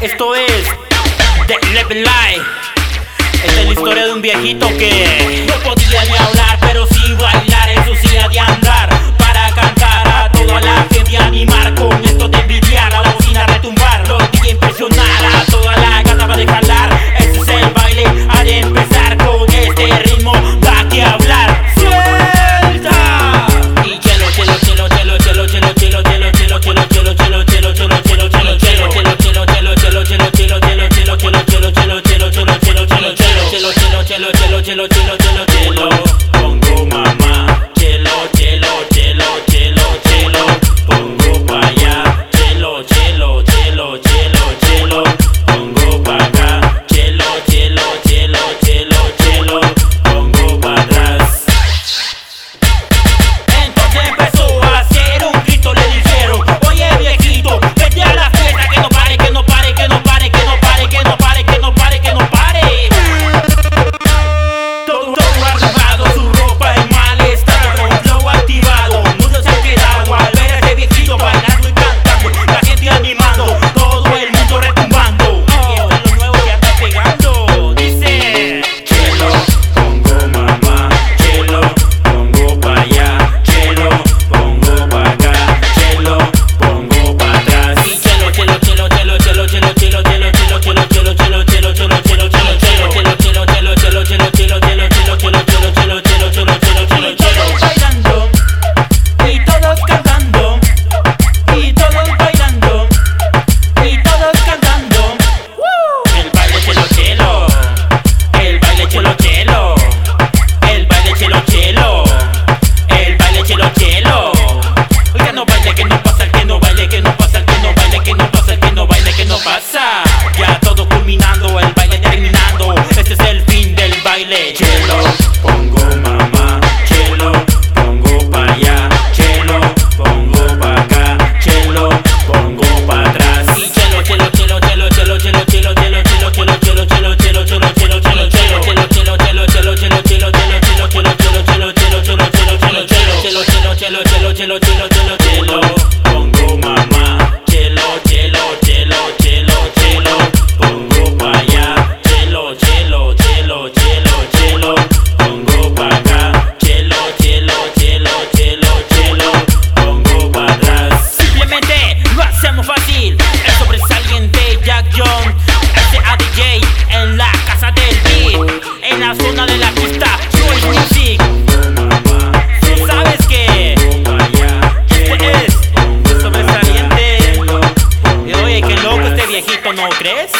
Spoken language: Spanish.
Esto es The Eleven Life. Esta es la historia de un viejito que no podía ni hablar. chilo, chilo. chelo, chelo, chelo, chelo. Pongo mamá, chelo, chelo, chelo, chelo, chelo. Pongo pa' allá, chelo, chelo, chelo, chelo, chelo. Pongo pa' acá, chelo, chelo, chelo, chelo, chelo. Pongo pa' atrás. Simplemente lo hacemos fácil. El sobresaliente Jack John hace a DJ en la casa del beat, en la zona de la. ¿Crees?